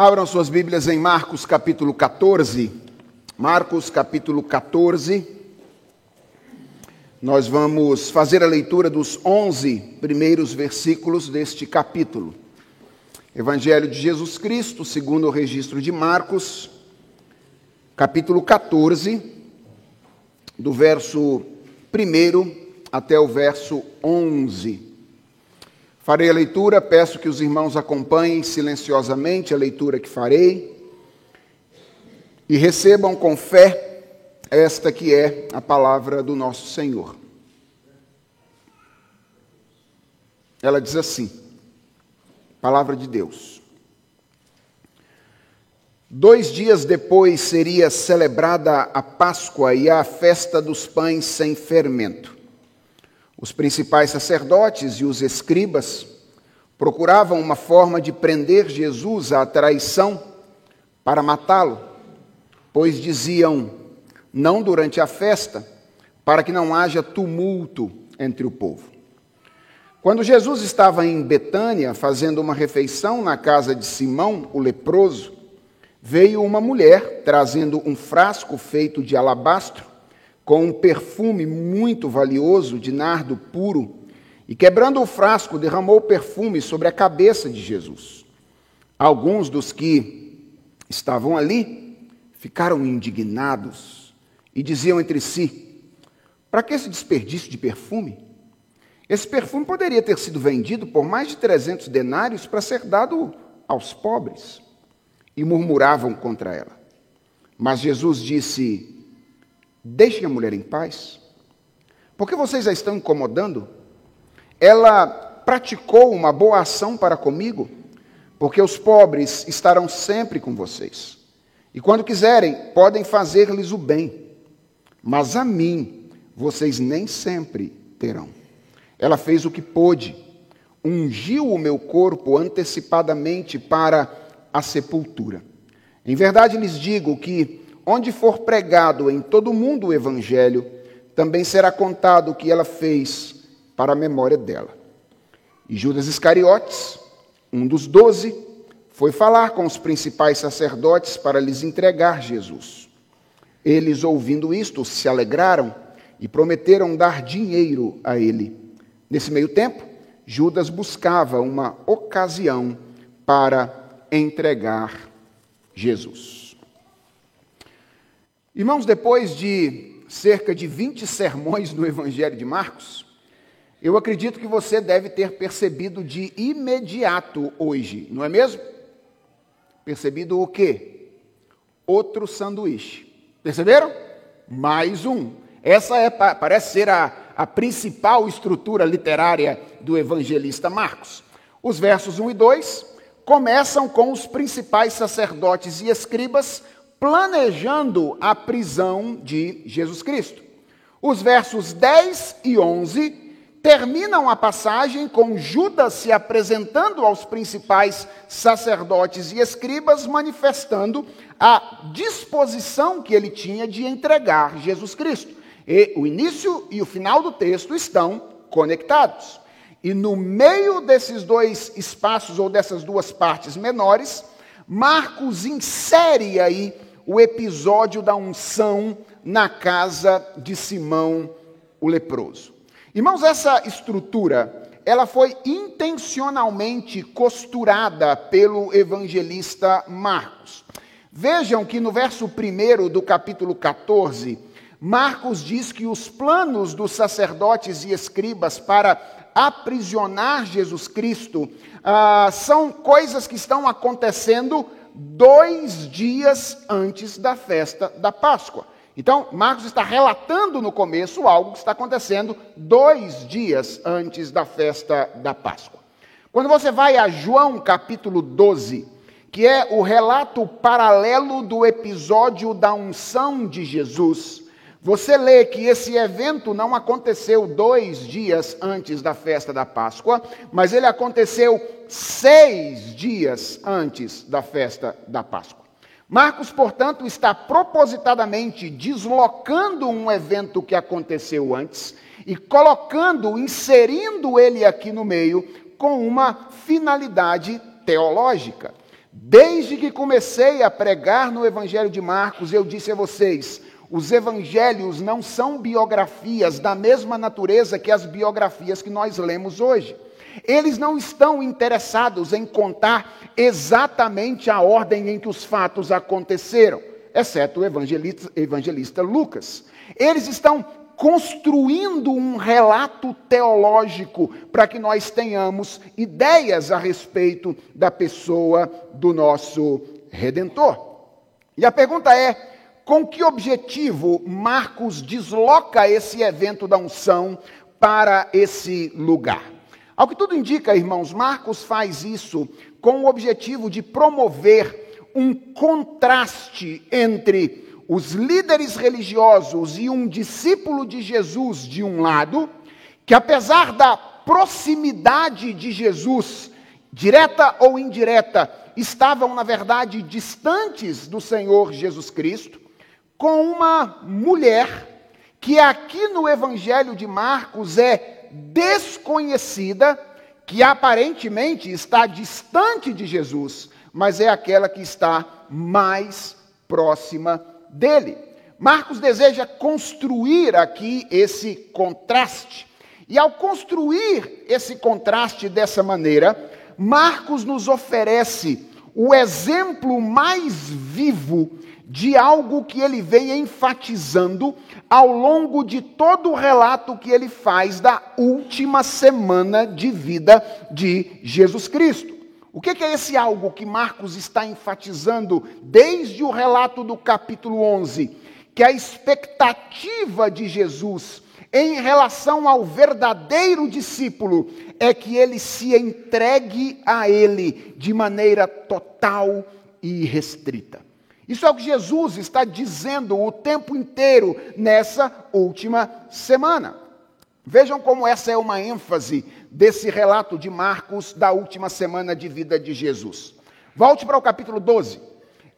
Abram suas Bíblias em Marcos capítulo 14. Marcos capítulo 14. Nós vamos fazer a leitura dos 11 primeiros versículos deste capítulo. Evangelho de Jesus Cristo, segundo o registro de Marcos, capítulo 14, do verso 1 até o verso 11. Farei a leitura, peço que os irmãos acompanhem silenciosamente a leitura que farei e recebam com fé esta que é a palavra do nosso Senhor. Ela diz assim: Palavra de Deus. Dois dias depois seria celebrada a Páscoa e a festa dos pães sem fermento. Os principais sacerdotes e os escribas procuravam uma forma de prender Jesus à traição para matá-lo, pois diziam: não durante a festa, para que não haja tumulto entre o povo. Quando Jesus estava em Betânia fazendo uma refeição na casa de Simão, o leproso, veio uma mulher trazendo um frasco feito de alabastro com um perfume muito valioso de nardo puro, e quebrando o frasco, derramou o perfume sobre a cabeça de Jesus. Alguns dos que estavam ali ficaram indignados e diziam entre si: Para que esse desperdício de perfume? Esse perfume poderia ter sido vendido por mais de 300 denários para ser dado aos pobres. E murmuravam contra ela. Mas Jesus disse: Deixem a mulher em paz. Porque vocês a estão incomodando? Ela praticou uma boa ação para comigo, porque os pobres estarão sempre com vocês. E quando quiserem, podem fazer-lhes o bem. Mas a mim, vocês nem sempre terão. Ela fez o que pôde, ungiu o meu corpo antecipadamente para a sepultura. Em verdade lhes digo que Onde for pregado em todo o mundo o Evangelho, também será contado o que ela fez para a memória dela. E Judas Iscariotes, um dos doze, foi falar com os principais sacerdotes para lhes entregar Jesus. Eles, ouvindo isto, se alegraram e prometeram dar dinheiro a ele. Nesse meio tempo, Judas buscava uma ocasião para entregar Jesus. Irmãos, depois de cerca de 20 sermões no Evangelho de Marcos, eu acredito que você deve ter percebido de imediato hoje, não é mesmo? Percebido o quê? Outro sanduíche. Perceberam? Mais um. Essa é, parece ser a, a principal estrutura literária do evangelista Marcos. Os versos 1 e 2 começam com os principais sacerdotes e escribas planejando a prisão de Jesus Cristo. Os versos 10 e 11 terminam a passagem com Judas se apresentando aos principais sacerdotes e escribas, manifestando a disposição que ele tinha de entregar Jesus Cristo. E o início e o final do texto estão conectados. E no meio desses dois espaços ou dessas duas partes menores, Marcos insere aí o episódio da unção na casa de Simão o leproso. Irmãos, essa estrutura, ela foi intencionalmente costurada pelo evangelista Marcos. Vejam que no verso 1 do capítulo 14, Marcos diz que os planos dos sacerdotes e escribas para aprisionar Jesus Cristo ah, são coisas que estão acontecendo dois dias antes da festa da Páscoa. Então, Marcos está relatando no começo algo que está acontecendo dois dias antes da festa da Páscoa. Quando você vai a João capítulo 12, que é o relato paralelo do episódio da unção de Jesus, você lê que esse evento não aconteceu dois dias antes da festa da Páscoa, mas ele aconteceu seis dias antes da festa da Páscoa. Marcos, portanto, está propositadamente deslocando um evento que aconteceu antes e colocando, inserindo ele aqui no meio com uma finalidade teológica. Desde que comecei a pregar no Evangelho de Marcos, eu disse a vocês: os evangelhos não são biografias da mesma natureza que as biografias que nós lemos hoje. Eles não estão interessados em contar exatamente a ordem em que os fatos aconteceram, exceto o evangelista, evangelista Lucas. Eles estão construindo um relato teológico para que nós tenhamos ideias a respeito da pessoa do nosso redentor. E a pergunta é: com que objetivo Marcos desloca esse evento da unção para esse lugar? Ao que tudo indica, irmãos, Marcos faz isso com o objetivo de promover um contraste entre os líderes religiosos e um discípulo de Jesus de um lado, que apesar da proximidade de Jesus, direta ou indireta, estavam, na verdade, distantes do Senhor Jesus Cristo, com uma mulher que aqui no Evangelho de Marcos é desconhecida, que aparentemente está distante de Jesus, mas é aquela que está mais próxima dele. Marcos deseja construir aqui esse contraste. E ao construir esse contraste dessa maneira, Marcos nos oferece o exemplo mais vivo de algo que ele vem enfatizando ao longo de todo o relato que ele faz da última semana de vida de Jesus Cristo. O que é esse algo que Marcos está enfatizando desde o relato do capítulo 11? Que a expectativa de Jesus em relação ao verdadeiro discípulo é que ele se entregue a ele de maneira total e restrita. Isso é o que Jesus está dizendo o tempo inteiro nessa última semana. Vejam como essa é uma ênfase desse relato de Marcos da última semana de vida de Jesus. Volte para o capítulo 12,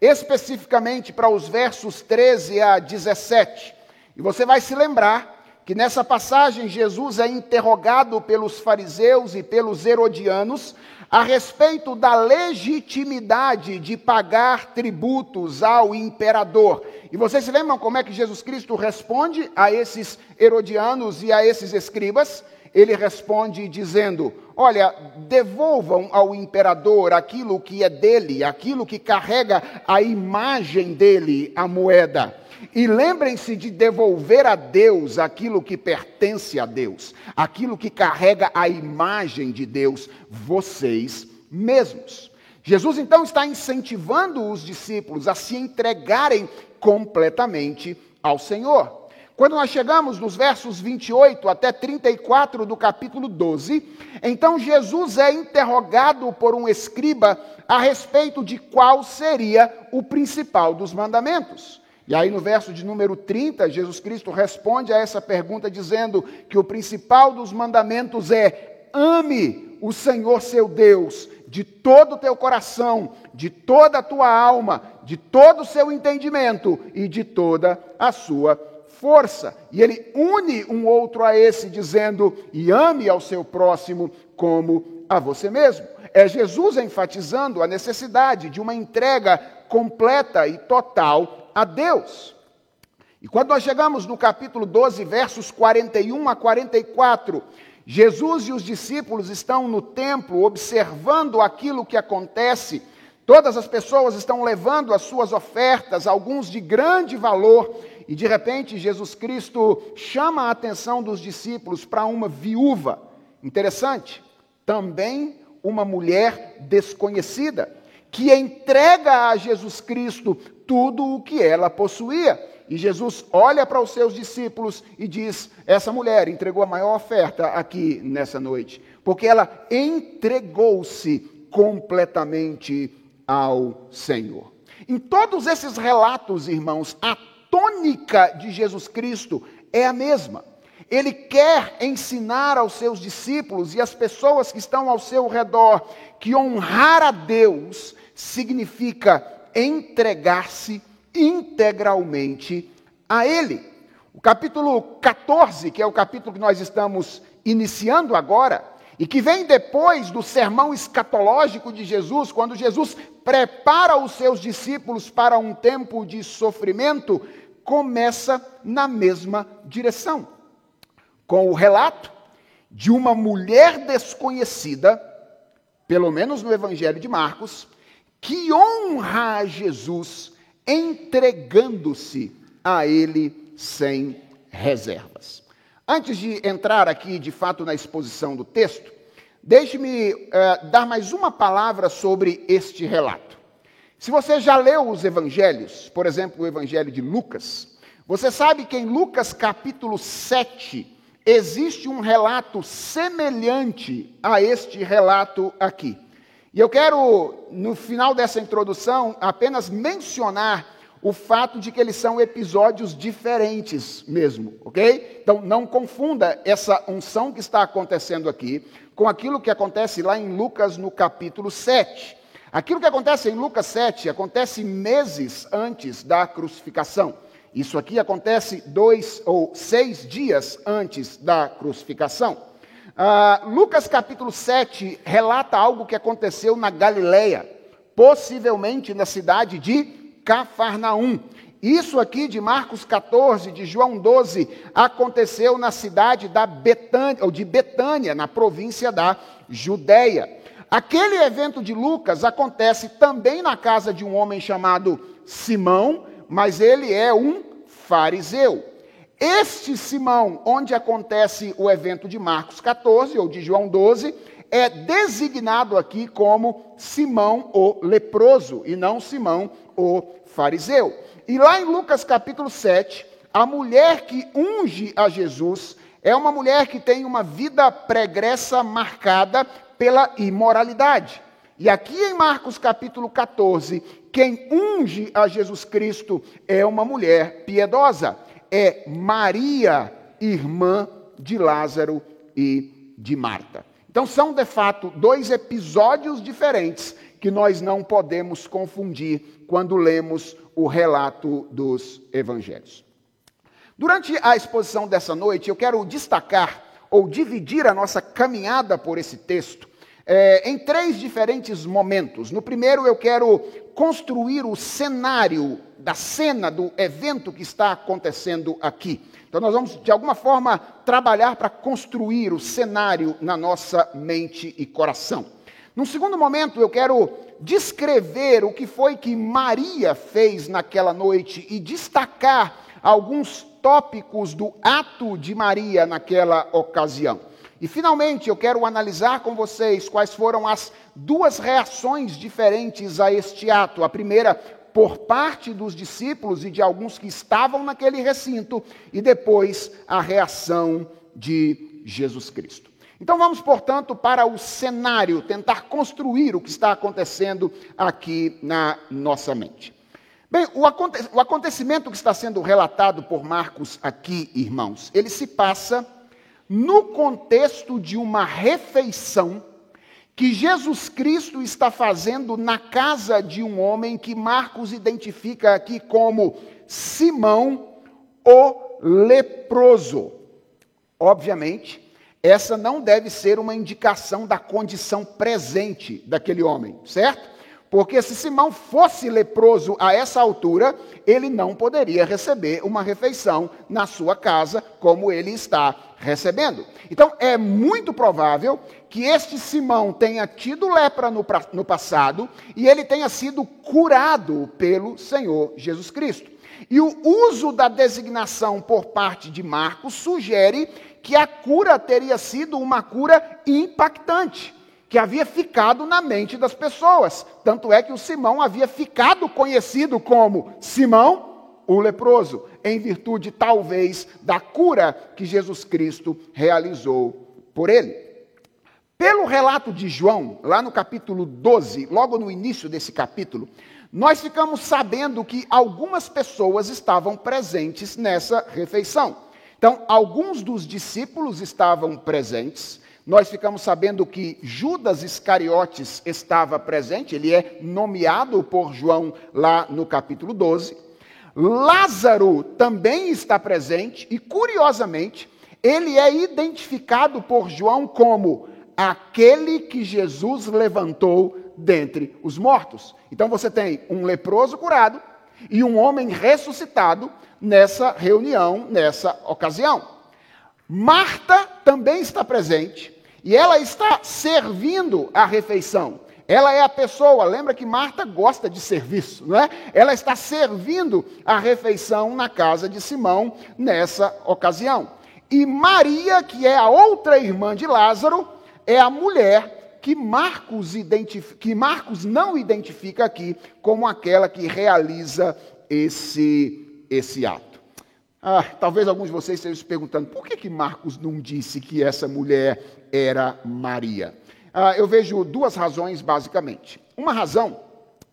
especificamente para os versos 13 a 17. E você vai se lembrar que nessa passagem Jesus é interrogado pelos fariseus e pelos herodianos a respeito da legitimidade de pagar tributos ao imperador. E vocês se lembram como é que Jesus Cristo responde a esses herodianos e a esses escribas? Ele responde dizendo: Olha, devolvam ao imperador aquilo que é dele, aquilo que carrega a imagem dele, a moeda. E lembrem-se de devolver a Deus aquilo que pertence a Deus, aquilo que carrega a imagem de Deus, vocês mesmos. Jesus então está incentivando os discípulos a se entregarem completamente ao Senhor. Quando nós chegamos nos versos 28 até 34 do capítulo 12, então Jesus é interrogado por um escriba a respeito de qual seria o principal dos mandamentos. E aí no verso de número 30, Jesus Cristo responde a essa pergunta dizendo que o principal dos mandamentos é: ame o Senhor seu Deus de todo o teu coração, de toda a tua alma, de todo o seu entendimento e de toda a sua força. E ele une um outro a esse, dizendo: e ame ao seu próximo como a você mesmo. É Jesus enfatizando a necessidade de uma entrega completa e total a Deus. E quando nós chegamos no capítulo 12, versos 41 a 44, Jesus e os discípulos estão no templo observando aquilo que acontece. Todas as pessoas estão levando as suas ofertas, alguns de grande valor, e de repente Jesus Cristo chama a atenção dos discípulos para uma viúva. Interessante, também uma mulher desconhecida, que entrega a Jesus Cristo tudo o que ela possuía. E Jesus olha para os seus discípulos e diz: Essa mulher entregou a maior oferta aqui nessa noite, porque ela entregou-se completamente ao Senhor. Em todos esses relatos, irmãos, a tônica de Jesus Cristo é a mesma. Ele quer ensinar aos seus discípulos e às pessoas que estão ao seu redor que honrar a Deus significa entregar-se integralmente a Ele. O capítulo 14, que é o capítulo que nós estamos iniciando agora, e que vem depois do sermão escatológico de Jesus, quando Jesus prepara os seus discípulos para um tempo de sofrimento, começa na mesma direção, com o relato de uma mulher desconhecida, pelo menos no Evangelho de Marcos, que honra a Jesus entregando-se a ele sem reservas. Antes de entrar aqui de fato na exposição do texto, deixe-me uh, dar mais uma palavra sobre este relato. Se você já leu os evangelhos, por exemplo, o evangelho de Lucas, você sabe que em Lucas capítulo 7 existe um relato semelhante a este relato aqui. E eu quero, no final dessa introdução, apenas mencionar o fato de que eles são episódios diferentes mesmo, ok? Então não confunda essa unção que está acontecendo aqui com aquilo que acontece lá em Lucas no capítulo 7. Aquilo que acontece em Lucas 7 acontece meses antes da crucificação. Isso aqui acontece dois ou seis dias antes da crucificação. Uh, Lucas capítulo 7 relata algo que aconteceu na Galileia, possivelmente na cidade de Cafarnaum. Isso aqui de Marcos 14, de João 12, aconteceu na cidade da Betânia, ou de Betânia, na província da Judéia. Aquele evento de Lucas acontece também na casa de um homem chamado Simão, mas ele é um fariseu. Este Simão, onde acontece o evento de Marcos 14 ou de João 12, é designado aqui como Simão o leproso e não Simão o fariseu. E lá em Lucas capítulo 7, a mulher que unge a Jesus é uma mulher que tem uma vida pregressa marcada pela imoralidade. E aqui em Marcos capítulo 14, quem unge a Jesus Cristo é uma mulher piedosa, é Maria, irmã de Lázaro e de Marta. Então são de fato dois episódios diferentes que nós não podemos confundir quando lemos o relato dos evangelhos. Durante a exposição dessa noite, eu quero destacar ou dividir a nossa caminhada por esse texto é, em três diferentes momentos. No primeiro, eu quero construir o cenário da cena do evento que está acontecendo aqui. Então, nós vamos, de alguma forma, trabalhar para construir o cenário na nossa mente e coração. Num segundo momento, eu quero descrever o que foi que Maria fez naquela noite e destacar alguns tópicos do ato de Maria naquela ocasião. E finalmente eu quero analisar com vocês quais foram as duas reações diferentes a este ato. A primeira, por parte dos discípulos e de alguns que estavam naquele recinto, e depois a reação de Jesus Cristo. Então vamos, portanto, para o cenário, tentar construir o que está acontecendo aqui na nossa mente. Bem, o, aconte o acontecimento que está sendo relatado por Marcos aqui, irmãos, ele se passa no contexto de uma refeição que Jesus Cristo está fazendo na casa de um homem que Marcos identifica aqui como Simão o leproso. Obviamente, essa não deve ser uma indicação da condição presente daquele homem, certo? Porque se Simão fosse leproso a essa altura, ele não poderia receber uma refeição na sua casa como ele está recebendo. Então é muito provável que este Simão tenha tido lepra no, no passado e ele tenha sido curado pelo Senhor Jesus Cristo. E o uso da designação por parte de Marcos sugere que a cura teria sido uma cura impactante, que havia ficado na mente das pessoas. Tanto é que o Simão havia ficado conhecido como Simão o leproso, em virtude talvez da cura que Jesus Cristo realizou por ele. Pelo relato de João, lá no capítulo 12, logo no início desse capítulo, nós ficamos sabendo que algumas pessoas estavam presentes nessa refeição. Então, alguns dos discípulos estavam presentes. Nós ficamos sabendo que Judas Iscariotes estava presente, ele é nomeado por João lá no capítulo 12. Lázaro também está presente e, curiosamente, ele é identificado por João como aquele que Jesus levantou dentre os mortos. Então você tem um leproso curado e um homem ressuscitado nessa reunião, nessa ocasião. Marta também está presente e ela está servindo a refeição. Ela é a pessoa, lembra que Marta gosta de serviço, não é? Ela está servindo a refeição na casa de Simão nessa ocasião. E Maria, que é a outra irmã de Lázaro, é a mulher que Marcos, que Marcos não identifica aqui como aquela que realiza esse, esse ato. Ah, talvez alguns de vocês estejam se perguntando por que, que Marcos não disse que essa mulher era Maria. Ah, eu vejo duas razões, basicamente. Uma razão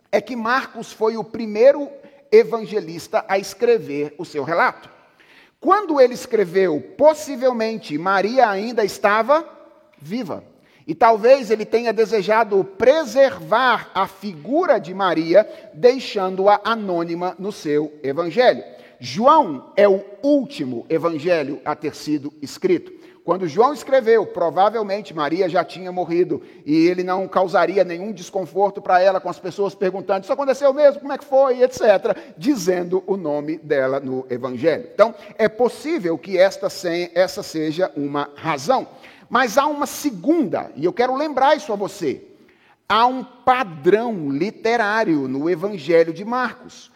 é que Marcos foi o primeiro evangelista a escrever o seu relato. Quando ele escreveu, possivelmente Maria ainda estava viva. E talvez ele tenha desejado preservar a figura de Maria, deixando-a anônima no seu evangelho. João é o último evangelho a ter sido escrito. Quando João escreveu, provavelmente Maria já tinha morrido e ele não causaria nenhum desconforto para ela com as pessoas perguntando: Isso aconteceu mesmo? Como é que foi? etc., dizendo o nome dela no Evangelho. Então, é possível que esta, essa seja uma razão. Mas há uma segunda, e eu quero lembrar isso a você. Há um padrão literário no Evangelho de Marcos.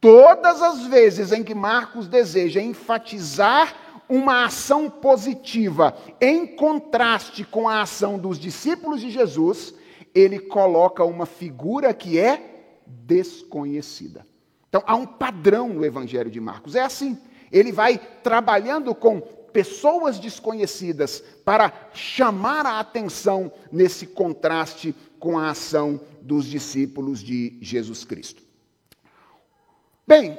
Todas as vezes em que Marcos deseja enfatizar uma ação positiva em contraste com a ação dos discípulos de Jesus, ele coloca uma figura que é desconhecida. Então há um padrão no Evangelho de Marcos. É assim. Ele vai trabalhando com pessoas desconhecidas para chamar a atenção nesse contraste com a ação dos discípulos de Jesus Cristo. Bem,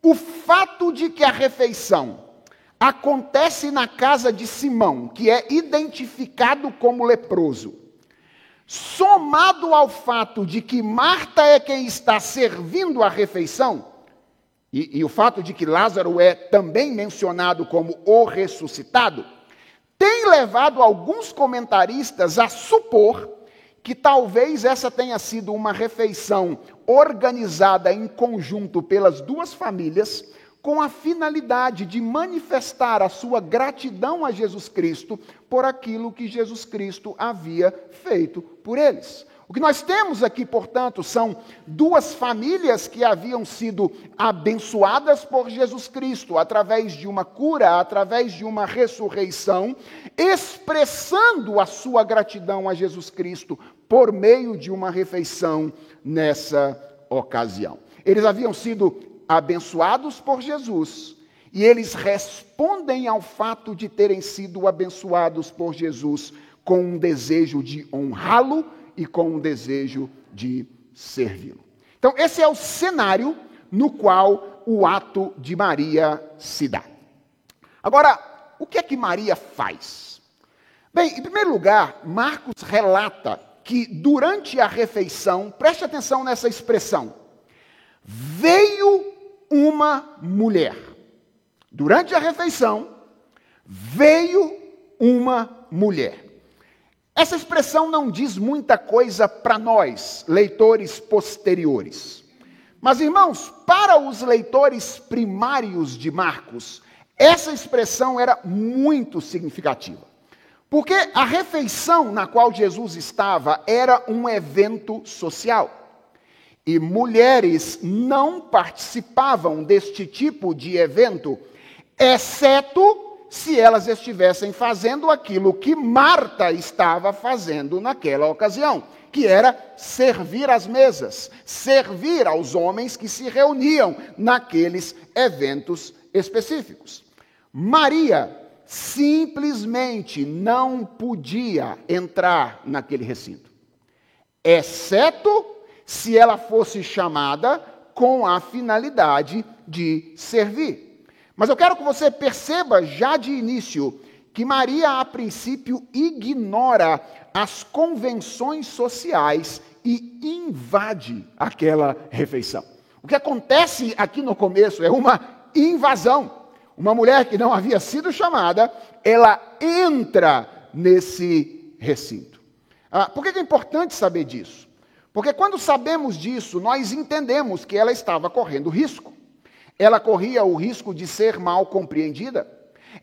o fato de que a refeição acontece na casa de Simão, que é identificado como leproso, somado ao fato de que Marta é quem está servindo a refeição, e, e, o fato de que Lázaro é também mencionado como o ressuscitado, tem levado alguns comentaristas a supor que talvez essa tenha sido uma refeição organizada em conjunto pelas duas famílias com a finalidade de manifestar a sua gratidão a Jesus Cristo por aquilo que Jesus Cristo havia feito por eles. O que nós temos aqui, portanto, são duas famílias que haviam sido abençoadas por Jesus Cristo através de uma cura, através de uma ressurreição, expressando a sua gratidão a Jesus Cristo por meio de uma refeição nessa ocasião. Eles haviam sido abençoados por Jesus, e eles respondem ao fato de terem sido abençoados por Jesus com um desejo de honrá-lo e com um desejo de servi-lo. Então, esse é o cenário no qual o ato de Maria se dá. Agora, o que é que Maria faz? Bem, em primeiro lugar, Marcos relata que durante a refeição, preste atenção nessa expressão, veio uma mulher. Durante a refeição, veio uma mulher. Essa expressão não diz muita coisa para nós, leitores posteriores. Mas, irmãos, para os leitores primários de Marcos, essa expressão era muito significativa. Porque a refeição na qual Jesus estava era um evento social e mulheres não participavam deste tipo de evento, exceto se elas estivessem fazendo aquilo que Marta estava fazendo naquela ocasião, que era servir às mesas, servir aos homens que se reuniam naqueles eventos específicos. Maria simplesmente não podia entrar naquele recinto, exceto se ela fosse chamada com a finalidade de servir. Mas eu quero que você perceba já de início que Maria, a princípio, ignora as convenções sociais e invade aquela refeição. O que acontece aqui no começo é uma invasão. Uma mulher que não havia sido chamada, ela entra nesse recinto. Ah, por que é importante saber disso? Porque quando sabemos disso, nós entendemos que ela estava correndo risco. Ela corria o risco de ser mal compreendida,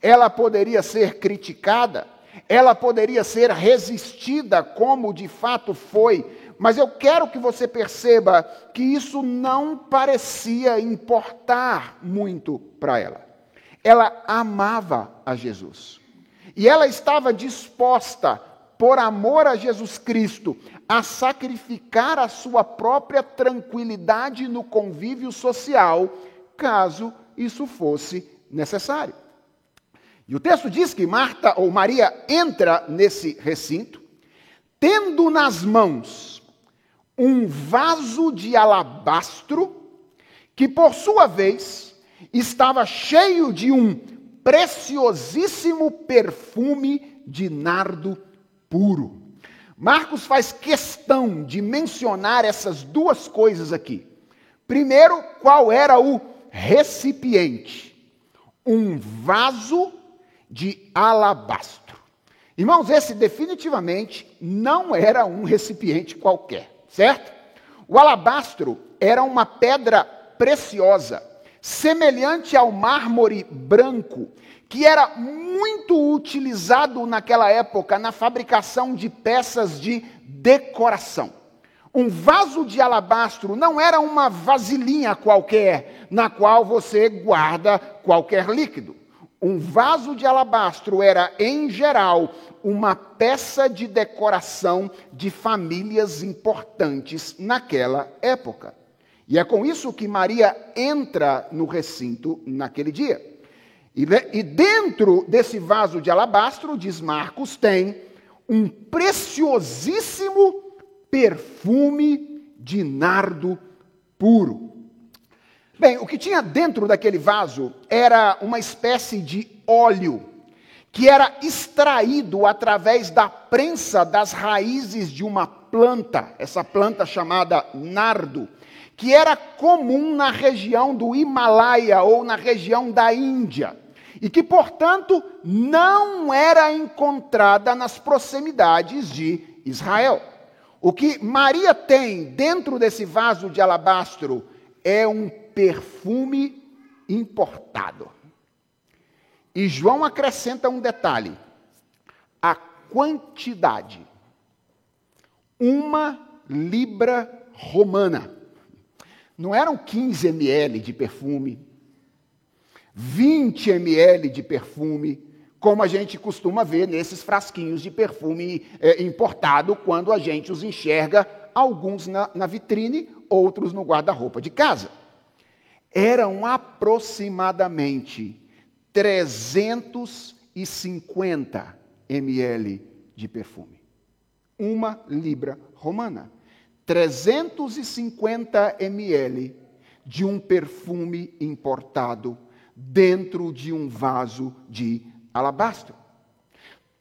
ela poderia ser criticada, ela poderia ser resistida, como de fato foi, mas eu quero que você perceba que isso não parecia importar muito para ela. Ela amava a Jesus. E ela estava disposta, por amor a Jesus Cristo, a sacrificar a sua própria tranquilidade no convívio social, caso isso fosse necessário. E o texto diz que Marta ou Maria entra nesse recinto, tendo nas mãos um vaso de alabastro, que por sua vez estava cheio de um preciosíssimo perfume de nardo puro. Marcos faz questão de mencionar essas duas coisas aqui. Primeiro, qual era o recipiente? Um vaso de alabastro. Irmãos, esse definitivamente não era um recipiente qualquer, certo? O alabastro era uma pedra preciosa, semelhante ao mármore branco, que era muito utilizado naquela época na fabricação de peças de decoração. Um vaso de alabastro não era uma vasilhinha qualquer na qual você guarda qualquer líquido. Um vaso de alabastro era, em geral, uma peça de decoração de famílias importantes naquela época. E é com isso que Maria entra no recinto naquele dia. E, e dentro desse vaso de alabastro, diz Marcos, tem um preciosíssimo perfume de nardo puro. Bem, o que tinha dentro daquele vaso era uma espécie de óleo que era extraído através da prensa das raízes de uma planta, essa planta chamada nardo, que era comum na região do Himalaia ou na região da Índia, e que, portanto, não era encontrada nas proximidades de Israel. O que Maria tem dentro desse vaso de alabastro é um perfume importado. E João acrescenta um detalhe: a quantidade. Uma libra romana. Não eram 15 ml de perfume, 20 ml de perfume, como a gente costuma ver nesses frasquinhos de perfume é, importado, quando a gente os enxerga, alguns na, na vitrine, outros no guarda-roupa de casa eram aproximadamente 350 ml de perfume. Uma libra romana. 350 ml de um perfume importado dentro de um vaso de alabastro.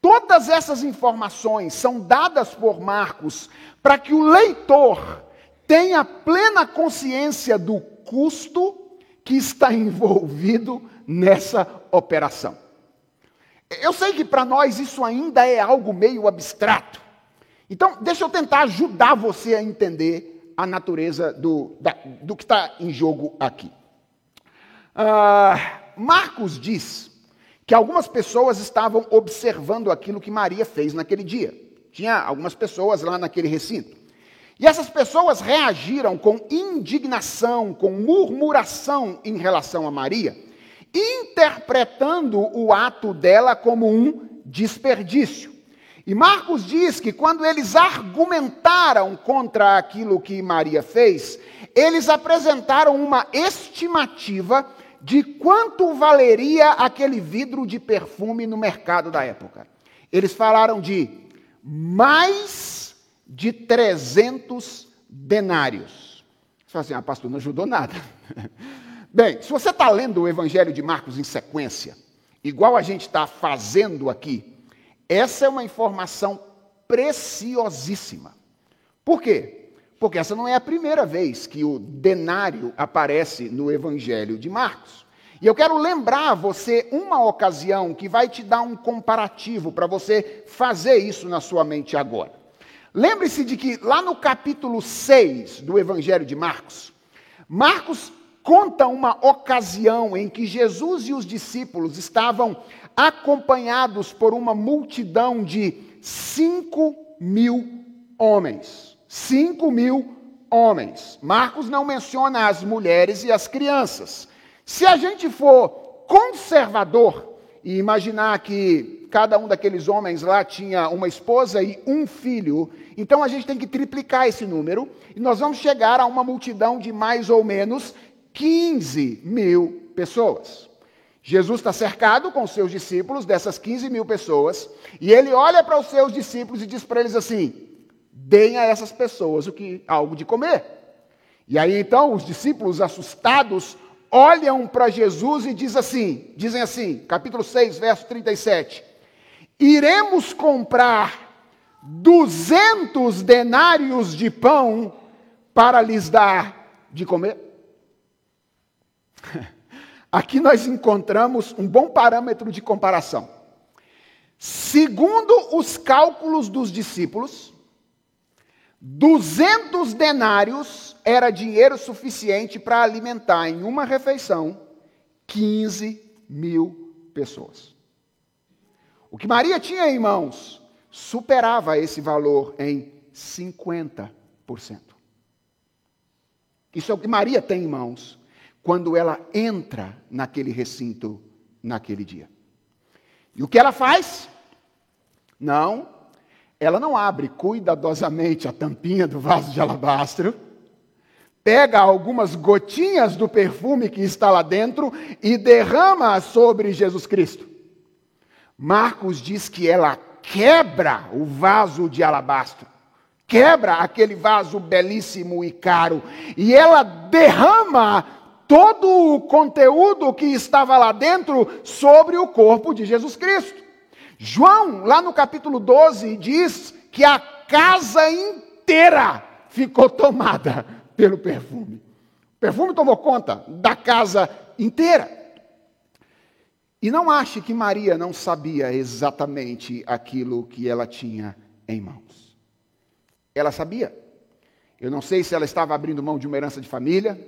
Todas essas informações são dadas por Marcos para que o leitor tenha plena consciência do custo que está envolvido nessa operação. Eu sei que para nós isso ainda é algo meio abstrato. Então, deixa eu tentar ajudar você a entender a natureza do, da, do que está em jogo aqui. Uh, Marcos diz que algumas pessoas estavam observando aquilo que Maria fez naquele dia. Tinha algumas pessoas lá naquele recinto. E essas pessoas reagiram com indignação, com murmuração em relação a Maria, interpretando o ato dela como um desperdício. E Marcos diz que quando eles argumentaram contra aquilo que Maria fez, eles apresentaram uma estimativa de quanto valeria aquele vidro de perfume no mercado da época. Eles falaram de mais de 300 denários. Você fala assim, ah, pastor, não ajudou nada. Bem, se você está lendo o Evangelho de Marcos em sequência, igual a gente está fazendo aqui, essa é uma informação preciosíssima. Por quê? Porque essa não é a primeira vez que o denário aparece no Evangelho de Marcos. E eu quero lembrar você uma ocasião que vai te dar um comparativo para você fazer isso na sua mente agora. Lembre-se de que lá no capítulo 6 do Evangelho de Marcos, Marcos conta uma ocasião em que Jesus e os discípulos estavam acompanhados por uma multidão de 5 mil homens. 5 mil homens. Marcos não menciona as mulheres e as crianças. Se a gente for conservador e imaginar que cada um daqueles homens lá tinha uma esposa e um filho, então a gente tem que triplicar esse número e nós vamos chegar a uma multidão de mais ou menos 15 mil pessoas. Jesus está cercado com seus discípulos, dessas 15 mil pessoas, e ele olha para os seus discípulos e diz para eles assim: deem a essas pessoas o que algo de comer. E aí então os discípulos assustados olham para Jesus e diz assim, dizem assim, capítulo 6, verso 37. Iremos comprar 200 denários de pão para lhes dar de comer? Aqui nós encontramos um bom parâmetro de comparação. Segundo os cálculos dos discípulos, 200 denários era dinheiro suficiente para alimentar em uma refeição 15 mil pessoas. O que Maria tinha em mãos superava esse valor em 50%. Isso é o que Maria tem em mãos quando ela entra naquele recinto naquele dia. E o que ela faz? Não, ela não abre cuidadosamente a tampinha do vaso de alabastro, pega algumas gotinhas do perfume que está lá dentro e derrama sobre Jesus Cristo. Marcos diz que ela quebra o vaso de alabastro, quebra aquele vaso belíssimo e caro, e ela derrama todo o conteúdo que estava lá dentro sobre o corpo de Jesus Cristo. João, lá no capítulo 12, diz que a casa inteira ficou tomada pelo perfume. O perfume tomou conta da casa inteira. E não ache que Maria não sabia exatamente aquilo que ela tinha em mãos. Ela sabia. Eu não sei se ela estava abrindo mão de uma herança de família,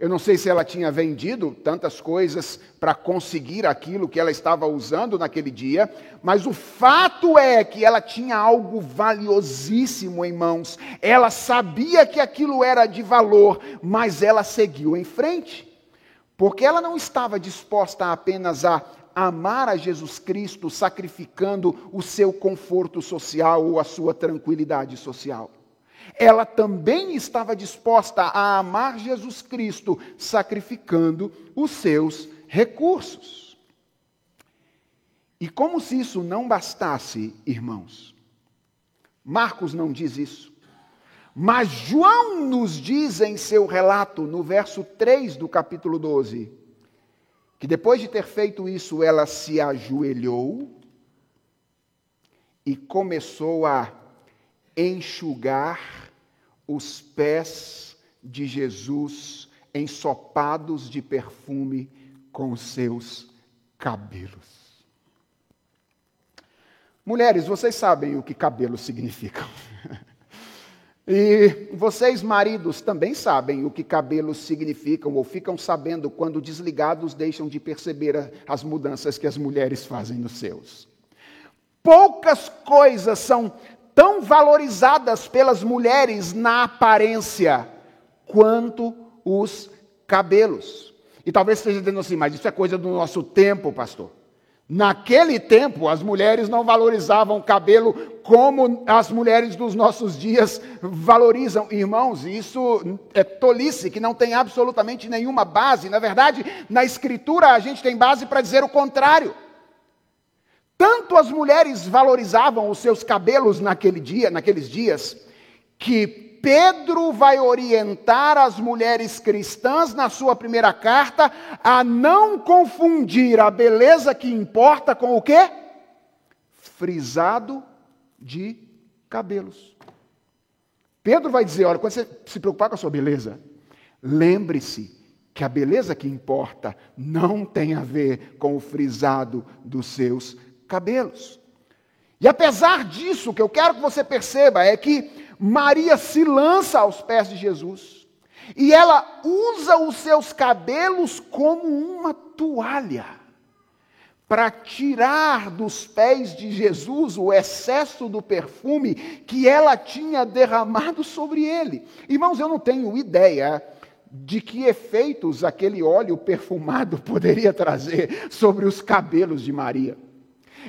eu não sei se ela tinha vendido tantas coisas para conseguir aquilo que ela estava usando naquele dia, mas o fato é que ela tinha algo valiosíssimo em mãos. Ela sabia que aquilo era de valor, mas ela seguiu em frente. Porque ela não estava disposta apenas a amar a Jesus Cristo sacrificando o seu conforto social ou a sua tranquilidade social ela também estava disposta a amar Jesus Cristo, sacrificando os seus recursos. E como se isso não bastasse, irmãos, Marcos não diz isso, mas João nos diz em seu relato, no verso 3 do capítulo 12, que depois de ter feito isso, ela se ajoelhou e começou a enxugar os pés de Jesus ensopados de perfume com os seus cabelos. Mulheres, vocês sabem o que cabelos significam. E vocês, maridos, também sabem o que cabelos significam, ou ficam sabendo quando desligados deixam de perceber as mudanças que as mulheres fazem nos seus. Poucas coisas são tão valorizadas pelas mulheres na aparência quanto os cabelos. E talvez esteja dizendo assim, mas isso é coisa do nosso tempo, pastor. Naquele tempo, as mulheres não valorizavam o cabelo como as mulheres dos nossos dias valorizam. Irmãos, isso é tolice, que não tem absolutamente nenhuma base. Na verdade, na Escritura, a gente tem base para dizer o contrário. Tanto as mulheres valorizavam os seus cabelos naquele dia, naqueles dias, que Pedro vai orientar as mulheres cristãs na sua primeira carta a não confundir a beleza que importa com o quê? Frisado de cabelos. Pedro vai dizer: olha, quando você se preocupar com a sua beleza, lembre-se que a beleza que importa não tem a ver com o frisado dos seus cabelos. E apesar disso, o que eu quero que você perceba é que Maria se lança aos pés de Jesus e ela usa os seus cabelos como uma toalha para tirar dos pés de Jesus o excesso do perfume que ela tinha derramado sobre ele. Irmãos, eu não tenho ideia de que efeitos aquele óleo perfumado poderia trazer sobre os cabelos de Maria.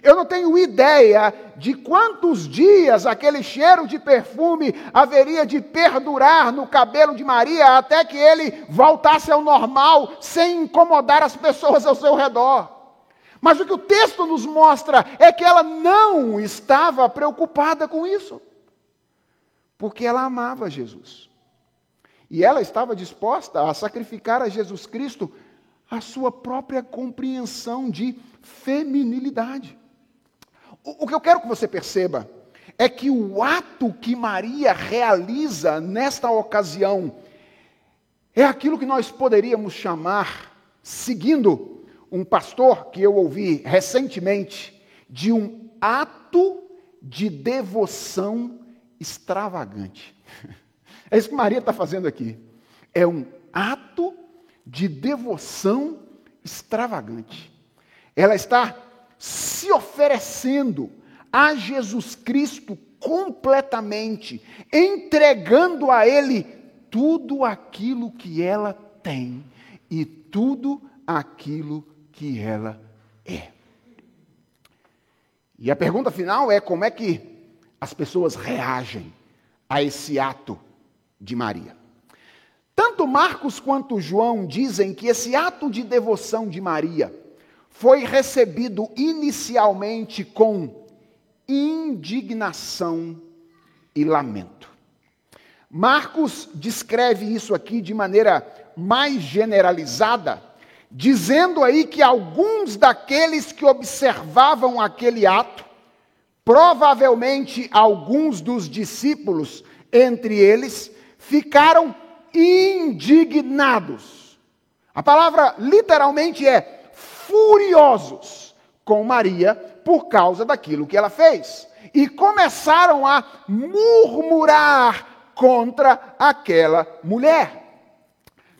Eu não tenho ideia de quantos dias aquele cheiro de perfume haveria de perdurar no cabelo de Maria até que ele voltasse ao normal, sem incomodar as pessoas ao seu redor. Mas o que o texto nos mostra é que ela não estava preocupada com isso, porque ela amava Jesus. E ela estava disposta a sacrificar a Jesus Cristo a sua própria compreensão de feminilidade. O, o que eu quero que você perceba é que o ato que Maria realiza nesta ocasião é aquilo que nós poderíamos chamar, seguindo um pastor que eu ouvi recentemente de um ato de devoção extravagante. É isso que Maria está fazendo aqui. É um ato de devoção extravagante. Ela está se oferecendo a Jesus Cristo completamente, entregando a Ele tudo aquilo que ela tem e tudo aquilo que ela é. E a pergunta final é: como é que as pessoas reagem a esse ato de Maria? Tanto Marcos quanto João dizem que esse ato de devoção de Maria foi recebido inicialmente com indignação e lamento. Marcos descreve isso aqui de maneira mais generalizada dizendo aí que alguns daqueles que observavam aquele ato, provavelmente alguns dos discípulos entre eles, ficaram indignados. A palavra literalmente é furiosos com Maria por causa daquilo que ela fez. E começaram a murmurar contra aquela mulher.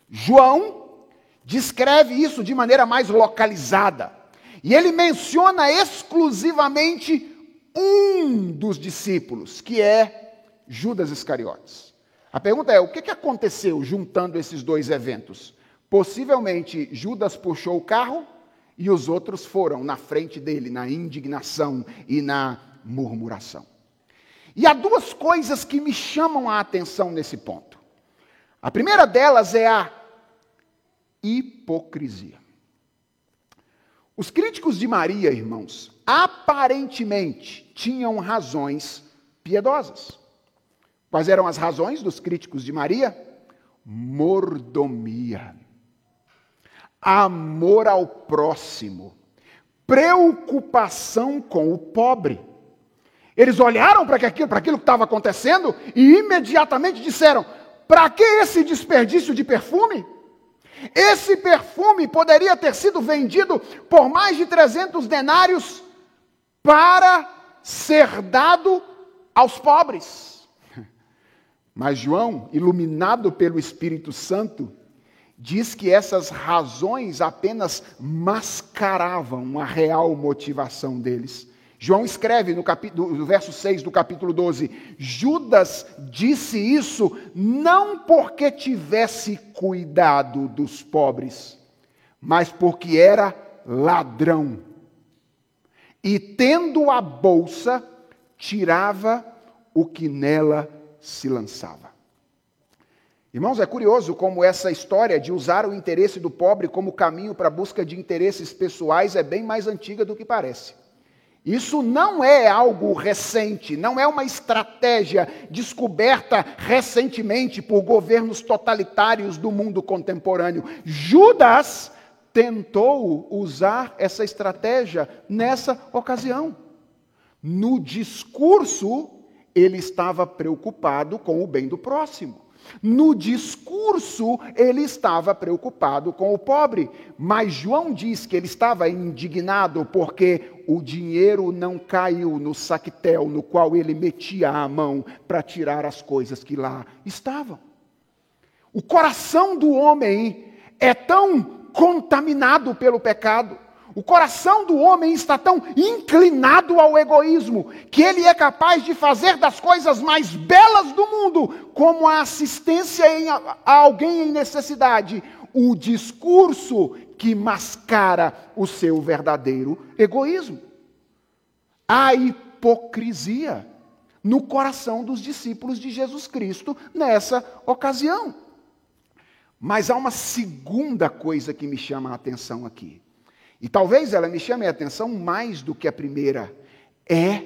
João descreve isso de maneira mais localizada. E ele menciona exclusivamente um dos discípulos, que é Judas Iscariotes. A pergunta é: o que aconteceu juntando esses dois eventos? Possivelmente Judas puxou o carro e os outros foram na frente dele, na indignação e na murmuração. E há duas coisas que me chamam a atenção nesse ponto. A primeira delas é a hipocrisia. Os críticos de Maria, irmãos, aparentemente tinham razões piedosas. Quais eram as razões dos críticos de Maria? Mordomia, amor ao próximo, preocupação com o pobre. Eles olharam para aquilo, para aquilo que estava acontecendo e imediatamente disseram: para que esse desperdício de perfume? Esse perfume poderia ter sido vendido por mais de 300 denários para ser dado aos pobres. Mas João, iluminado pelo Espírito Santo, diz que essas razões apenas mascaravam a real motivação deles. João escreve no, capítulo, no verso 6 do capítulo 12: Judas disse isso não porque tivesse cuidado dos pobres, mas porque era ladrão. E tendo a bolsa, tirava o que nela se lançava. Irmãos, é curioso como essa história de usar o interesse do pobre como caminho para a busca de interesses pessoais é bem mais antiga do que parece. Isso não é algo recente, não é uma estratégia descoberta recentemente por governos totalitários do mundo contemporâneo. Judas tentou usar essa estratégia nessa ocasião. No discurso, ele estava preocupado com o bem do próximo. No discurso, ele estava preocupado com o pobre, mas João diz que ele estava indignado porque o dinheiro não caiu no saquetel no qual ele metia a mão para tirar as coisas que lá estavam. O coração do homem é tão contaminado pelo pecado o coração do homem está tão inclinado ao egoísmo que ele é capaz de fazer das coisas mais belas do mundo, como a assistência a alguém em necessidade, o discurso que mascara o seu verdadeiro egoísmo. A hipocrisia no coração dos discípulos de Jesus Cristo nessa ocasião. Mas há uma segunda coisa que me chama a atenção aqui. E talvez ela me chame a atenção mais do que a primeira, é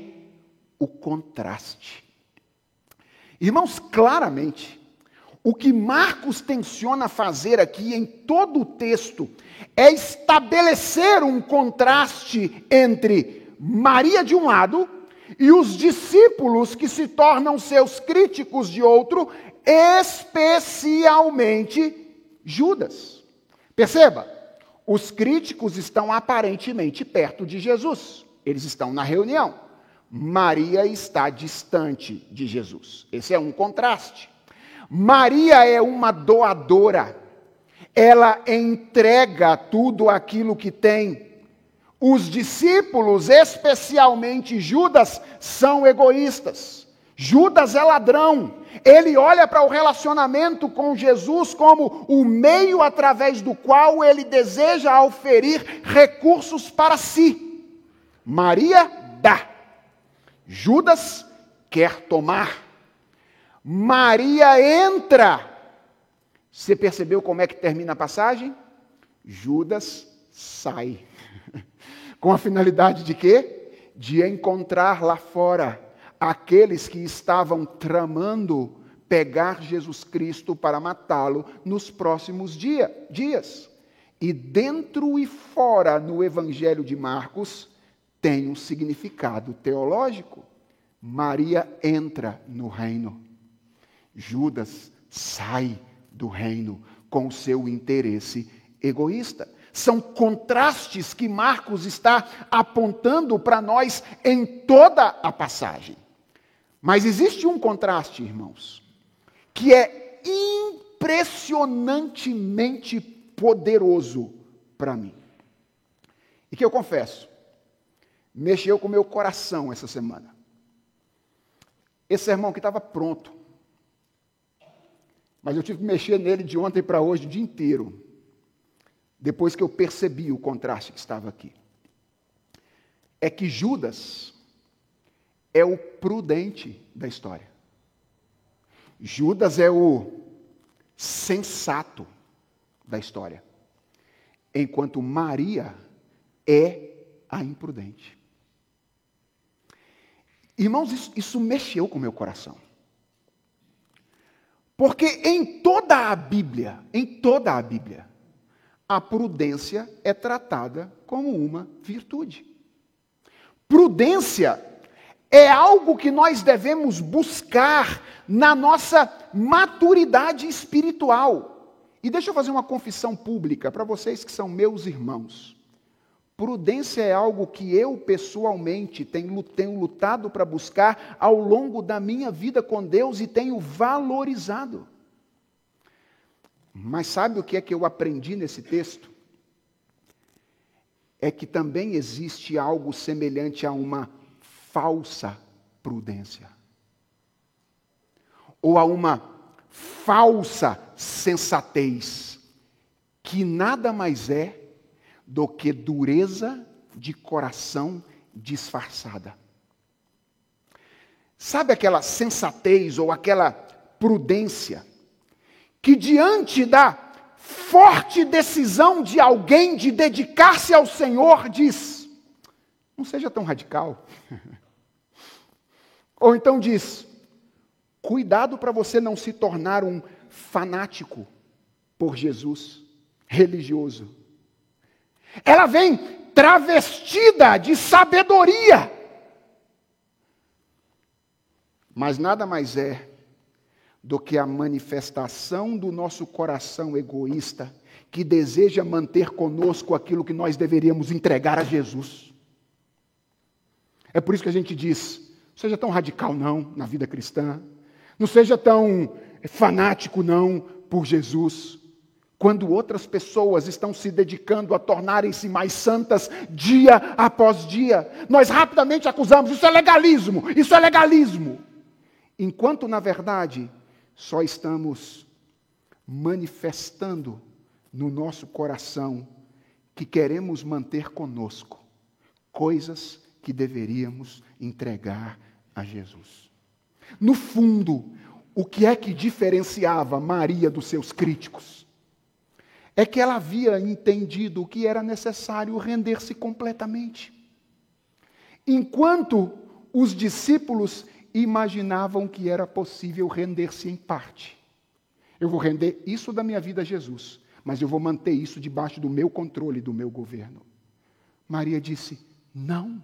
o contraste. Irmãos, claramente, o que Marcos tenciona fazer aqui em todo o texto é estabelecer um contraste entre Maria de um lado e os discípulos que se tornam seus críticos de outro, especialmente Judas. Perceba, os críticos estão aparentemente perto de Jesus, eles estão na reunião. Maria está distante de Jesus. Esse é um contraste. Maria é uma doadora, ela entrega tudo aquilo que tem. Os discípulos, especialmente Judas, são egoístas. Judas é ladrão, ele olha para o relacionamento com Jesus como o meio através do qual ele deseja oferir recursos para si. Maria dá, Judas quer tomar. Maria entra. Você percebeu como é que termina a passagem? Judas sai. Com a finalidade de quê? De encontrar lá fora aqueles que estavam tramando pegar Jesus Cristo para matá-lo nos próximos dia, dias. E dentro e fora no Evangelho de Marcos tem um significado teológico. Maria entra no reino, Judas sai do reino com seu interesse egoísta. São contrastes que Marcos está apontando para nós em toda a passagem. Mas existe um contraste, irmãos, que é impressionantemente poderoso para mim. E que eu confesso, mexeu com o meu coração essa semana. Esse sermão que estava pronto. Mas eu tive que mexer nele de ontem para hoje o dia inteiro. Depois que eu percebi o contraste que estava aqui. É que Judas é o prudente da história. Judas é o sensato da história, enquanto Maria é a imprudente. Irmãos, isso, isso mexeu com o meu coração. Porque em toda a Bíblia, em toda a Bíblia, a prudência é tratada como uma virtude. Prudência é algo que nós devemos buscar na nossa maturidade espiritual. E deixa eu fazer uma confissão pública para vocês que são meus irmãos. Prudência é algo que eu pessoalmente tenho, lutado para buscar ao longo da minha vida com Deus e tenho valorizado. Mas sabe o que é que eu aprendi nesse texto? É que também existe algo semelhante a uma falsa prudência ou a uma falsa sensatez, que nada mais é do que dureza de coração disfarçada. Sabe aquela sensatez ou aquela prudência que diante da forte decisão de alguém de dedicar-se ao Senhor diz: não seja tão radical. Ou então diz: cuidado para você não se tornar um fanático por Jesus, religioso. Ela vem travestida de sabedoria. Mas nada mais é do que a manifestação do nosso coração egoísta que deseja manter conosco aquilo que nós deveríamos entregar a Jesus. É por isso que a gente diz: seja tão radical, não, na vida cristã. Não seja tão fanático, não, por Jesus. Quando outras pessoas estão se dedicando a tornarem-se mais santas dia após dia, nós rapidamente acusamos: isso é legalismo, isso é legalismo. Enquanto, na verdade, só estamos manifestando no nosso coração que queremos manter conosco coisas que deveríamos entregar a Jesus. No fundo, o que é que diferenciava Maria dos seus críticos? É que ela havia entendido que era necessário render-se completamente. Enquanto os discípulos imaginavam que era possível render-se em parte. Eu vou render isso da minha vida a Jesus, mas eu vou manter isso debaixo do meu controle, do meu governo. Maria disse: não.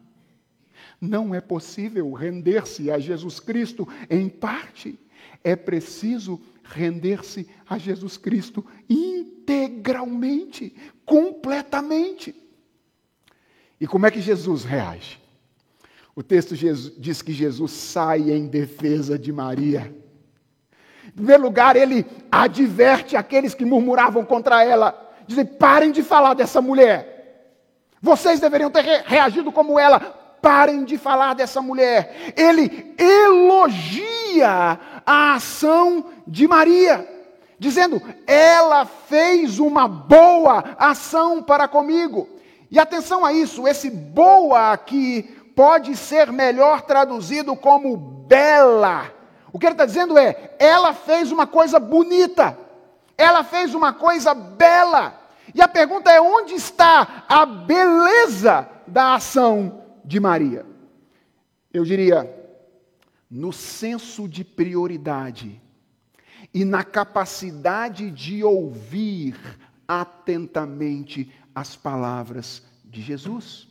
Não é possível render-se a Jesus Cristo em parte. É preciso render-se a Jesus Cristo integralmente, completamente. E como é que Jesus reage? O texto diz que Jesus sai em defesa de Maria. Em primeiro lugar, ele adverte aqueles que murmuravam contra ela, dizem: parem de falar dessa mulher. Vocês deveriam ter reagido como ela. Parem de falar dessa mulher. Ele elogia a ação de Maria, dizendo: ela fez uma boa ação para comigo. E atenção a isso, esse boa aqui pode ser melhor traduzido como bela. O que ele está dizendo é: ela fez uma coisa bonita, ela fez uma coisa bela. E a pergunta é: onde está a beleza da ação de Maria? Eu diria, no senso de prioridade e na capacidade de ouvir atentamente as palavras de Jesus.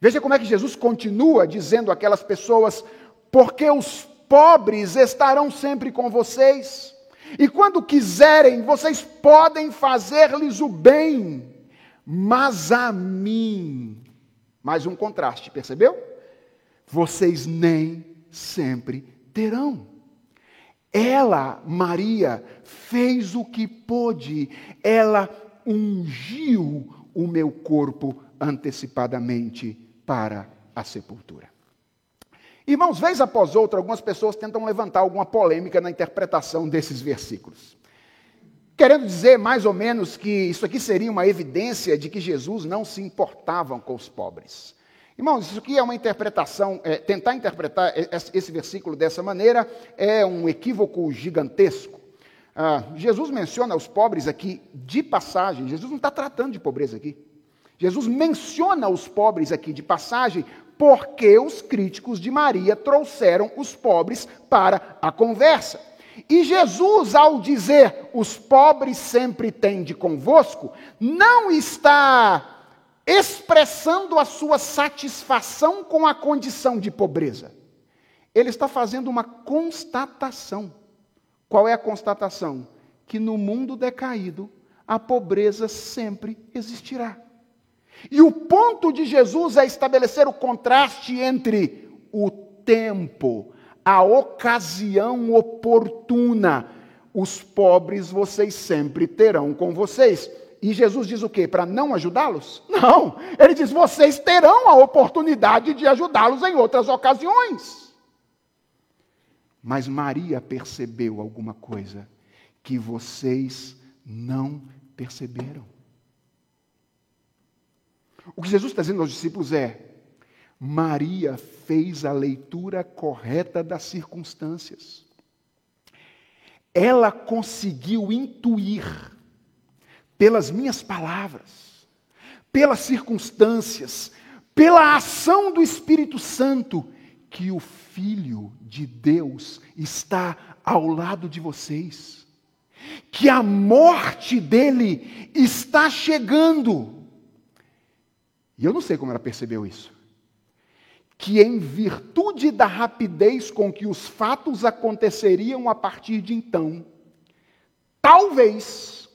Veja como é que Jesus continua dizendo àquelas pessoas: porque os pobres estarão sempre com vocês, e quando quiserem, vocês podem fazer-lhes o bem, mas a mim mais um contraste, percebeu? Vocês nem sempre terão. Ela, Maria, fez o que pôde, ela ungiu o meu corpo antecipadamente para a sepultura. Irmãos, vez após outra, algumas pessoas tentam levantar alguma polêmica na interpretação desses versículos. Querendo dizer, mais ou menos, que isso aqui seria uma evidência de que Jesus não se importava com os pobres. Irmãos, isso aqui é uma interpretação, é, tentar interpretar esse versículo dessa maneira é um equívoco gigantesco. Ah, Jesus menciona os pobres aqui de passagem, Jesus não está tratando de pobreza aqui. Jesus menciona os pobres aqui de passagem porque os críticos de Maria trouxeram os pobres para a conversa. E Jesus, ao dizer os pobres sempre tende convosco, não está expressando a sua satisfação com a condição de pobreza. Ele está fazendo uma constatação. Qual é a constatação? Que no mundo decaído a pobreza sempre existirá. E o ponto de Jesus é estabelecer o contraste entre o tempo, a ocasião oportuna. Os pobres vocês sempre terão com vocês. E Jesus diz o quê? Para não ajudá-los? Não. Ele diz: vocês terão a oportunidade de ajudá-los em outras ocasiões. Mas Maria percebeu alguma coisa que vocês não perceberam. O que Jesus está dizendo aos discípulos é: Maria fez a leitura correta das circunstâncias. Ela conseguiu intuir, pelas minhas palavras, pelas circunstâncias, pela ação do Espírito Santo, que o Filho de Deus está ao lado de vocês, que a morte dele está chegando. E eu não sei como ela percebeu isso que, em virtude da rapidez com que os fatos aconteceriam a partir de então, talvez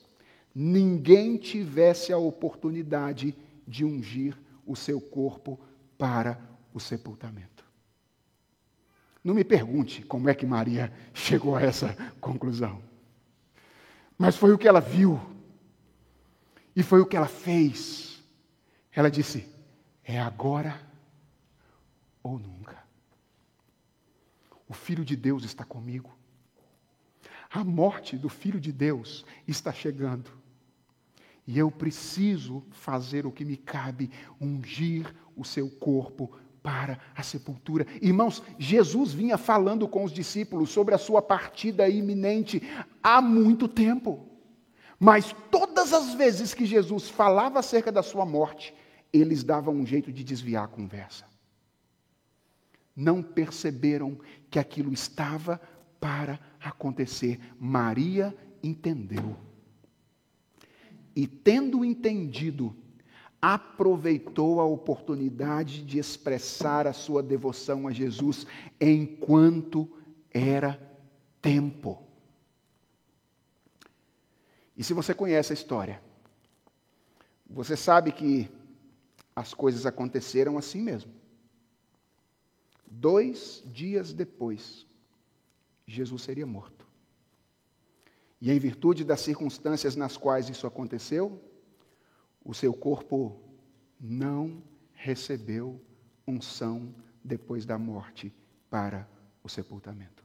ninguém tivesse a oportunidade de ungir o seu corpo para o sepultamento. Não me pergunte como é que Maria chegou a essa conclusão. Mas foi o que ela viu. E foi o que ela fez. Ela disse: é agora ou nunca. O Filho de Deus está comigo. A morte do Filho de Deus está chegando. E eu preciso fazer o que me cabe, ungir o seu corpo para a sepultura. Irmãos, Jesus vinha falando com os discípulos sobre a sua partida iminente há muito tempo. Mas todas as vezes que Jesus falava acerca da sua morte, eles davam um jeito de desviar a conversa. Não perceberam que aquilo estava para acontecer. Maria entendeu. E tendo entendido, aproveitou a oportunidade de expressar a sua devoção a Jesus enquanto era tempo. E se você conhece a história, você sabe que as coisas aconteceram assim mesmo. Dois dias depois, Jesus seria morto. E em virtude das circunstâncias nas quais isso aconteceu, o seu corpo não recebeu unção depois da morte para o sepultamento.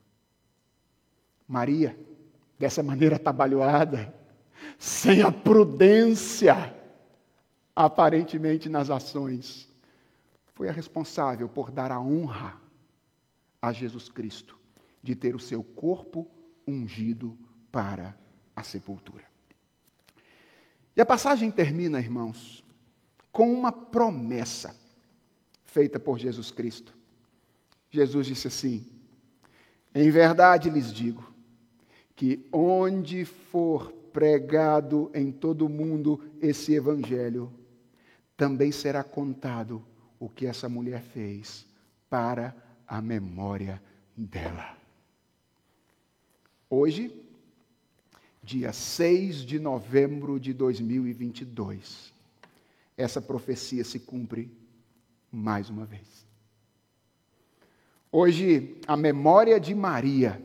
Maria, dessa maneira atabalhoada, sem a prudência, aparentemente nas ações, foi a responsável por dar a honra a Jesus Cristo de ter o seu corpo ungido para a sepultura. E a passagem termina, irmãos, com uma promessa feita por Jesus Cristo. Jesus disse assim: Em verdade lhes digo, que onde for pregado em todo o mundo esse evangelho, também será contado o que essa mulher fez para a memória dela. Hoje, dia 6 de novembro de 2022, essa profecia se cumpre mais uma vez. Hoje, a memória de Maria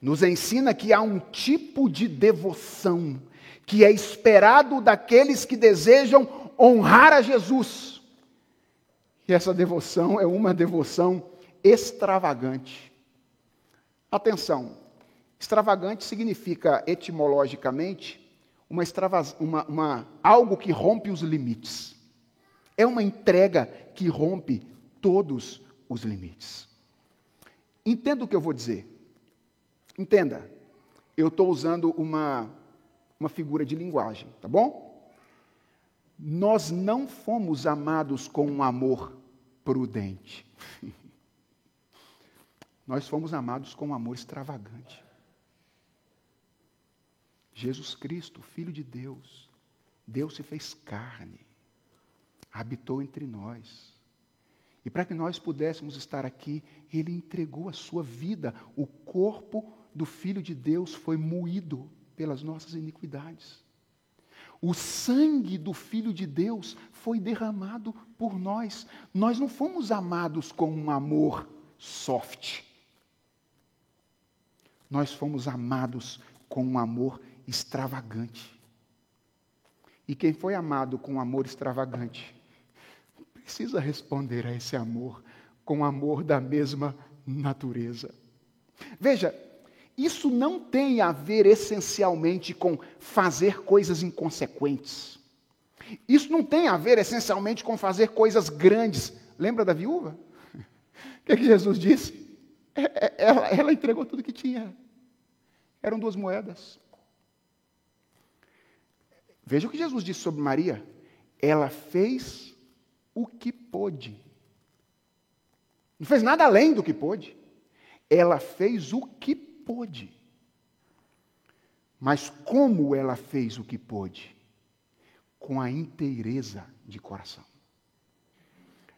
nos ensina que há um tipo de devoção que é esperado daqueles que desejam honrar a Jesus. E essa devoção é uma devoção extravagante. Atenção, Extravagante significa, etimologicamente, uma, uma, uma, algo que rompe os limites. É uma entrega que rompe todos os limites. Entenda o que eu vou dizer. Entenda. Eu estou usando uma, uma figura de linguagem, tá bom? Nós não fomos amados com um amor prudente. Nós fomos amados com um amor extravagante. Jesus Cristo, Filho de Deus, Deus se fez carne, habitou entre nós. E para que nós pudéssemos estar aqui, Ele entregou a sua vida. O corpo do Filho de Deus foi moído pelas nossas iniquidades. O sangue do Filho de Deus foi derramado por nós. Nós não fomos amados com um amor soft. Nós fomos amados com um amor extravagante. E quem foi amado com amor extravagante precisa responder a esse amor com amor da mesma natureza. Veja, isso não tem a ver essencialmente com fazer coisas inconsequentes. Isso não tem a ver essencialmente com fazer coisas grandes. Lembra da viúva? O que, é que Jesus disse? É, é, ela, ela entregou tudo que tinha. Eram duas moedas. Veja o que Jesus disse sobre Maria. Ela fez o que pôde. Não fez nada além do que pôde. Ela fez o que pôde. Mas como ela fez o que pôde? Com a inteireza de coração.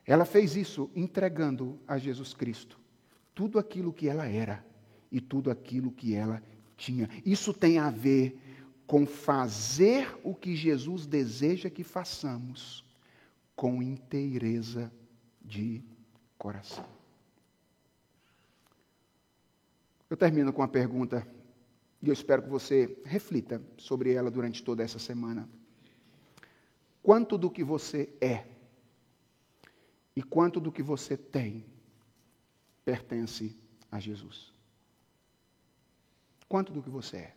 Ela fez isso entregando a Jesus Cristo tudo aquilo que ela era e tudo aquilo que ela tinha. Isso tem a ver com fazer o que Jesus deseja que façamos com inteireza de coração. Eu termino com uma pergunta e eu espero que você reflita sobre ela durante toda essa semana. Quanto do que você é e quanto do que você tem pertence a Jesus? Quanto do que você é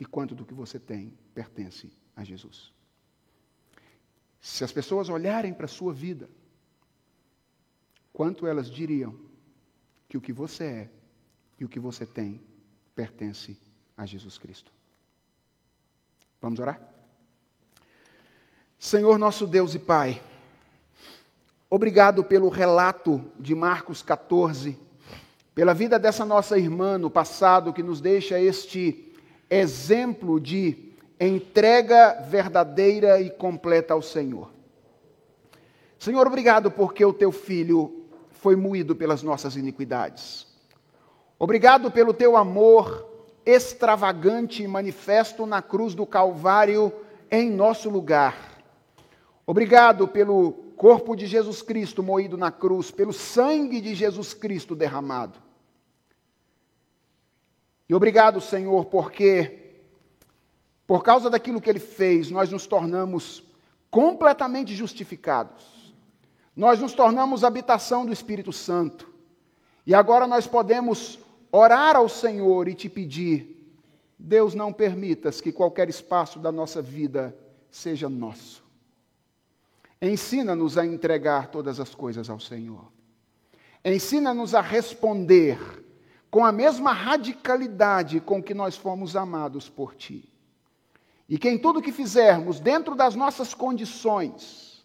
e quanto do que você tem pertence a Jesus? Se as pessoas olharem para a sua vida, quanto elas diriam que o que você é e o que você tem pertence a Jesus Cristo. Vamos orar? Senhor nosso Deus e Pai, obrigado pelo relato de Marcos 14, pela vida dessa nossa irmã no passado que nos deixa este exemplo de entrega verdadeira e completa ao Senhor. Senhor, obrigado porque o teu filho foi moído pelas nossas iniquidades. Obrigado pelo teu amor extravagante e manifesto na cruz do Calvário em nosso lugar. Obrigado pelo corpo de Jesus Cristo moído na cruz, pelo sangue de Jesus Cristo derramado. E obrigado, Senhor, porque, por causa daquilo que Ele fez, nós nos tornamos completamente justificados. Nós nos tornamos habitação do Espírito Santo. E agora nós podemos orar ao Senhor e te pedir: Deus, não permitas que qualquer espaço da nossa vida seja nosso. Ensina-nos a entregar todas as coisas ao Senhor. Ensina-nos a responder com a mesma radicalidade com que nós fomos amados por Ti. E que em tudo que fizermos, dentro das nossas condições,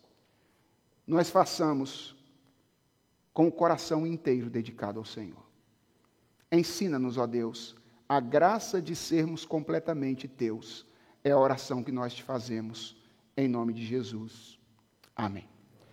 nós façamos com o coração inteiro dedicado ao Senhor. Ensina-nos, ó Deus, a graça de sermos completamente teus. É a oração que nós te fazemos, em nome de Jesus. Amém.